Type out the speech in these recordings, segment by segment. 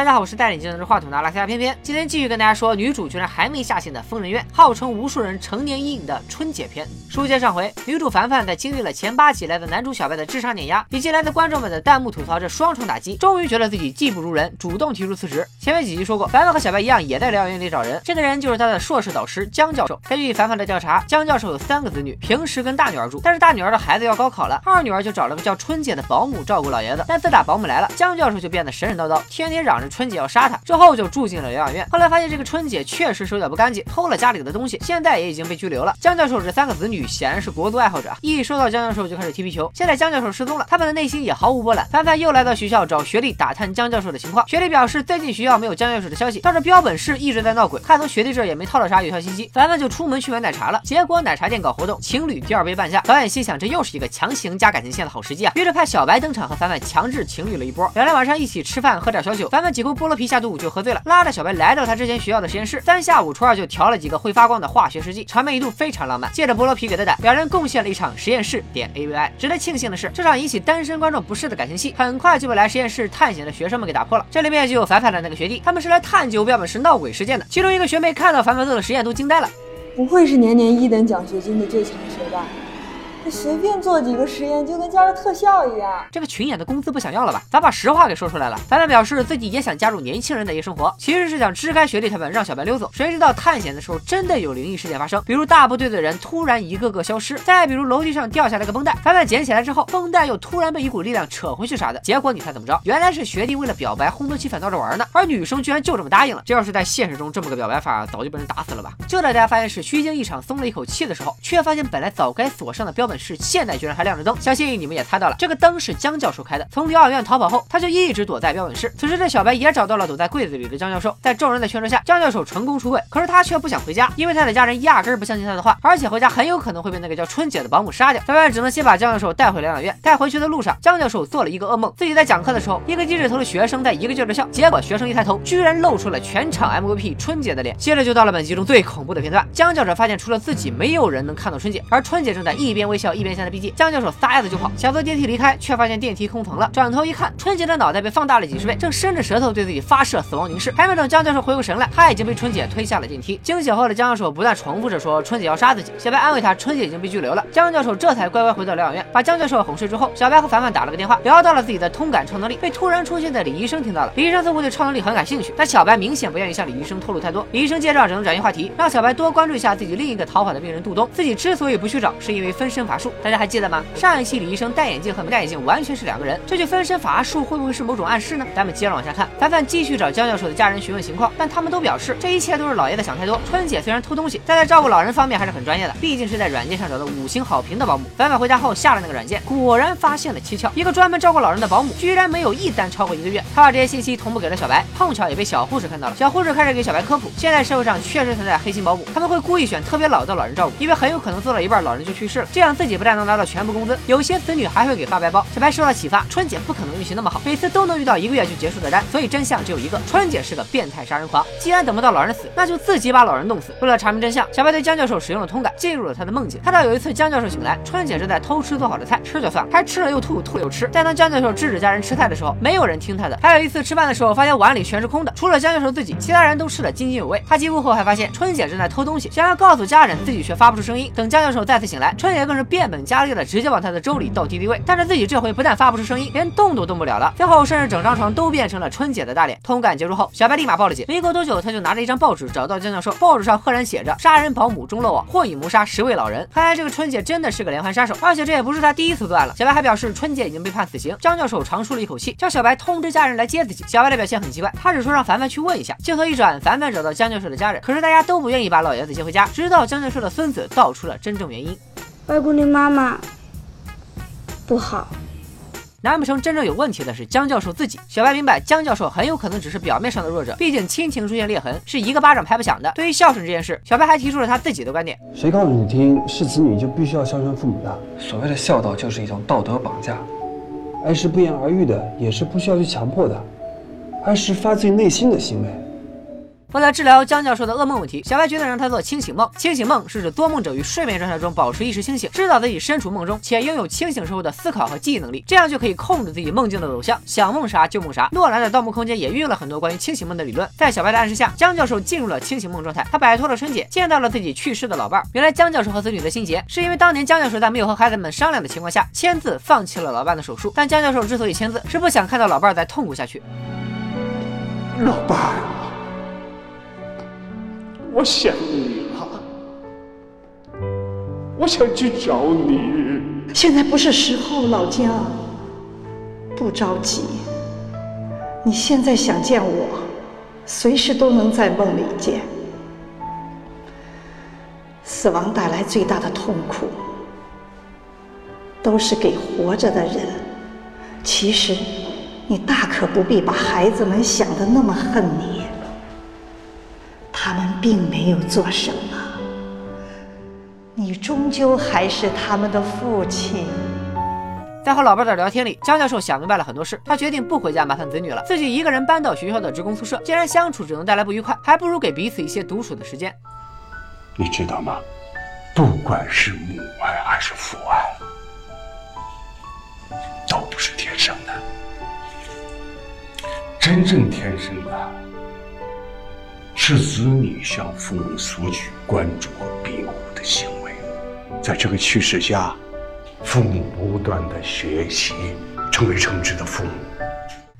大家好，我是戴眼镜拿着话筒的拉斯加偏偏，今天继续跟大家说女主居然还没下线的疯人院，号称无数人成年阴影的春节篇。书接上回，女主凡凡在经历了前八集来自男主小白的智商碾压，以及来自观众们的弹幕吐槽这双重打击，终于觉得自己技不如人，主动提出辞职。前面几集说过，凡凡和小白一样，也在疗养院里找人，这个人就是他的硕士导师江教授。根据凡凡的调查，江教授有三个子女，平时跟大女儿住，但是大女儿的孩子要高考了，二女儿就找了个叫春姐的保姆照顾老爷子。但自打保姆来了，江教授就变得神神叨叨，天天嚷着春姐要杀他，之后就住进了疗养院。后来发现这个春姐确实手脚不干净，偷了家里的东西，现在也已经被拘留了。江教授这三个子女显然是国足爱好者，一说到江教授就开始踢皮球。现在江教授失踪了，他们的内心也毫无波澜。凡凡又来到学校找学弟打探江教授的情况，学弟表示最近学校没有江教授的消息，倒是标本室一直在闹鬼，看从学弟这也没套到啥有效信息。凡凡就出门去买奶茶了，结果奶茶店搞活动，情侣第二杯半价。导演心想这又是一个强行加感情线的好时机啊，于是派小白登场和凡凡强制情侣了一波。两人晚上一起吃饭喝点小酒，凡凡几口菠萝啤下肚就喝醉了，拉着小白来到他之前学校的实验室，三下五除二就调了几个会发光的化学试剂，场面一度非常浪漫。借着菠萝啤给的胆，两人贡献了一场实验室点 A V I。值得庆幸的是，这场引起单身观众不适的感情戏，很快就被来实验室探险的学生们给打破了。这里面就有凡凡的那个学弟，他们是来探究标本室闹鬼事件的。其中一个学妹看到凡凡做的实验都惊呆了，不会是年年一等奖学金的最强学霸？随便做几个实验就跟加了特效一样。这个群演的工资不想要了吧？咱把实话给说出来了？凡凡表示自己也想加入年轻人的夜生活，其实是想支开学弟他们，让小白溜走。谁知道探险的时候真的有灵异事件发生，比如大部队的人突然一个个消失，再比如楼梯上掉下来个绷带，凡凡捡起来之后，绷带又突然被一股力量扯回去啥的。结果你猜怎么着？原来是学弟为了表白烘托气氛闹着玩呢，而女生居然就这么答应了。这要是在现实中这么个表白法，早就被人打死了吧？就在大家发现是虚惊一场，松了一口气的时候，却发现本来早该锁上的标本是，现在居然还亮着灯。相信你们也猜到了，这个灯是江教授开的。从疗养院逃跑后，他就一直躲在标本室。此时这小白也找到了躲在柜子里的江教授，在众人的劝说下，江教授成功出柜。可是他却不想回家，因为他的家人压根儿不相信他的话，而且回家很有可能会被那个叫春姐的保姆杀掉。小白只能先把江教授带回疗养院。带回去的路上，江教授做了一个噩梦，自己在讲课的时候，一个低着头的学生在一个劲儿的笑，结果学生一抬头，居然露出了全场 MVP 春姐的脸。接着就到了本集中最恐怖的片段，江教授发现除了自己，没有人能看到春姐，而春姐正在一边微笑一边向他逼近。江教授撒丫子就跑，想坐电梯离开，却发现电梯空层了。转头一看，春姐的脑袋被放大了几十倍，正伸着舌头对自己发射死亡凝视。还没等江教授回过神来，他已经被春姐推下了电梯。惊醒后的江教授不断重复着说春姐要杀自己。小白安慰他，春姐已经被拘留了。江教授这才乖乖回到疗养院。把江教授哄睡之后，小白和凡凡打了个电话，聊到了自己的通感超能力，被突然出现的李医生听到了。李医生似乎对超能力很感兴趣，但小白明显不愿意向李医生透露太多。李医生见状只能转移话题，让小白多关注一下自己另一个逃跑的病人杜东。自己之所以不去找，是因为分身法术。大家还记得吗？上一期李医生戴眼镜和没戴眼镜完全是两个人，这句分身乏术会不会是某种暗示呢？咱们接着往下看，凡凡继续找江教授的家人询问情况，但他们都表示这一切都是老爷子想太多。春姐虽然偷东西，但在照顾老人方面还是很专业的，毕竟是在软件上找到五星好评的保姆。凡凡回家后下了那个软件，果然发现了蹊跷，一个专门照顾老人的保姆居然没有一单超过一个月。他把这些信息同步给了小白，碰巧也被小护士看到了。小护士开始给小白科普，现在社会上确实存在黑心保姆，他们会故意选特别老的老人照顾，因为很有可能做到一半老人就去世了，这样自己不但能拿到全部工资，有些子女还会给发白包。小白受到启发，春姐不可能运气那么好，每次都能遇到一个月就结束的单，所以真相只有一个，春姐是个变态杀人狂。既然等不到老人死，那就自己把老人弄死。为了查明真相，小白对江教授使用了通感，进入了他的梦境。看到有一次江教授醒来，春姐正在偷吃做好的菜，吃就算了，还吃了又吐，吐了又吃。再当江教授制止家人吃菜的时候，没有人听他的。还有一次吃饭的时候，发现碗里全是空的，除了江教授自己，其他人都吃的津津有味。他进屋后还发现春姐正在偷东西，想要告诉家人，自己却发不出声音。等江教授再次醒来，春姐更是变本加厉的直接往他的粥里倒敌敌畏，但是自己这回不但发不出声音，连动都动不了了。最后甚至整张床都变成了春姐的大脸。通感结束后，小白立马报了警。没过多久，他就拿着一张报纸找到江教授，报纸上赫然写着“杀人保姆中落网，或已谋杀十位老人”。看来这个春姐真的是个连环杀手，而且这也不是他第一次作案了。小白还表示，春姐已经被判死刑。江教授长舒了一口气，叫小白通知家人来接自己。小白的表现很奇怪，他只说让凡凡去问一下。镜头一转，凡凡找到江教授的家人，可是大家都不愿意把老爷子接回家，直到江教授的孙子道出了真正原因。外公，的妈妈不好。难不成真正有问题的是江教授自己？小白明白，江教授很有可能只是表面上的弱者，毕竟亲情出现裂痕是一个巴掌拍不响的。对于孝顺这件事，小白还提出了他自己的观点：谁告诉你听，是子女就必须要孝顺父母的？所谓的孝道就是一种道德绑架，爱是不言而喻的，也是不需要去强迫的，爱是发自于内心的行为。为了治疗江教授的噩梦问题，小白决定让他做清醒梦。清醒梦是指做梦者于睡眠状态中保持意识清醒，知道自己身处梦中，且拥有清醒时候的思考和记忆能力，这样就可以控制自己梦境的走向，想梦啥就梦啥。诺兰的《盗梦空间》也运用了很多关于清醒梦的理论。在小白的暗示下，江教授进入了清醒梦状态，他摆脱了春姐，见到了自己去世的老伴。原来江教授和子女的心结，是因为当年江教授在没有和孩子们商量的情况下签字放弃了老伴的手术。但江教授之所以签字，是不想看到老伴再痛苦下去。老伴，我想你了，我想去找你。现在不是时候，老江，不着急。你现在想见我，随时都能在梦里见。死亡带来最大的痛苦，都是给活着的人。其实，你大可不必把孩子们想的那么恨你。并没有做什么，你终究还是他们的父亲。在和老伴的聊天里，江教授想明白了很多事，他决定不回家麻烦子女了，自己一个人搬到学校的职工宿舍。既然相处只能带来不愉快，还不如给彼此一些独处的时间。你知道吗？不管是母爱还是父爱，都不是天生的。真正天生的，是子女向父母索取关注和庇护的行为。在这个趋势下，父母不断的学习，成为称职的父母。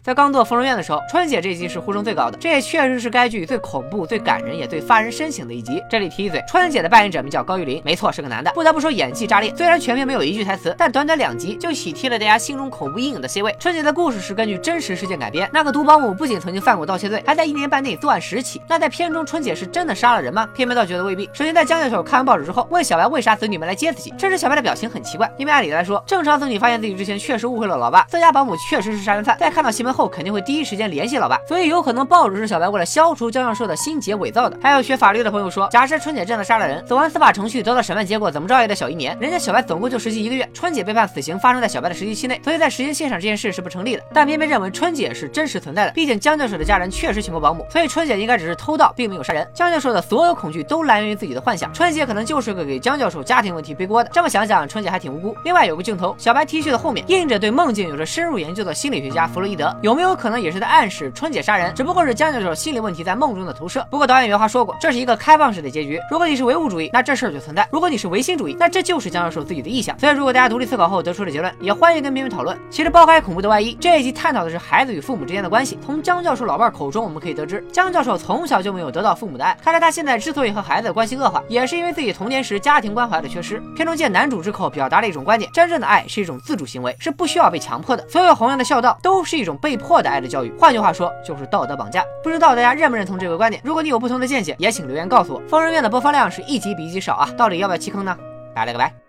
在刚做《疯人院》的时候，春姐这一集是呼声最高的，这也确实是该剧最恐怖、最感人也最发人深省的一集。这里提一嘴，春姐的扮演者名叫高玉林，没错，是个男的。不得不说，演技炸裂。虽然全片没有一句台词，但短短两集就喜提了大家心中恐怖阴影的 C 位。春姐的故事是根据真实事件改编，那个毒保姆不仅曾经犯过盗窃罪，还在一年半内作案十起。那在片中，春姐是真的杀了人吗？片片倒觉得未必。首先，在江教授看完报纸之后，问小白为啥子女们来接自己，这时小白的表情很奇怪，因为按理来说，正常子女发现自己之前确实误会了老爸，自家保姆确实是杀人犯，在看到新闻后肯定会第一时。间联系老爸，所以有可能报纸是小白为了消除江教授的心结伪造的。还有学法律的朋友说，假设春姐真的杀了人，走完司法程序得到审判结果，怎么着也得小一年。人家小白总共就实习一个月，春姐被判死刑发生在小白的实习期内，所以在时间线上这件事是不成立的。但偏偏认为春姐是真实存在的，毕竟江教授的家人确实请过保姆，所以春姐应该只是偷盗，并没有杀人。江教授的所有恐惧都来源于自己的幻想，春姐可能就是个给江教授家庭问题背锅的。这么想想，春姐还挺无辜。另外有个镜头，小白 T 恤的后面印着对梦境有着深入研究的心理学家弗洛伊德，有没有可能也是在暗示春姐？杀人只不过是江教授心理问题在梦中的投射。不过导演原话说过，这是一个开放式的结局。如果你是唯物主义，那这事儿就存在；如果你是唯心主义，那这就是江教授自己的臆想。所以，如果大家独立思考后得出的结论，也欢迎跟别人讨论。其实，抛开恐怖的外衣，这一集探讨的是孩子与父母之间的关系。从江教授老伴口中，我们可以得知，江教授从小就没有得到父母的爱。看来他现在之所以和孩子关系恶化，也是因为自己童年时家庭关怀的缺失。片中借男主之口表达了一种观点：真正的爱是一种自主行为，是不需要被强迫的。所有弘扬的孝道都是一种被被迫的爱的教育。换句话说，就是道德绑架。不知道大家认不认同这个观点？如果你有不同的见解，也请留言告诉我。疯人院的播放量是一集比一集少啊，到底要不要弃坑呢？拜了个拜。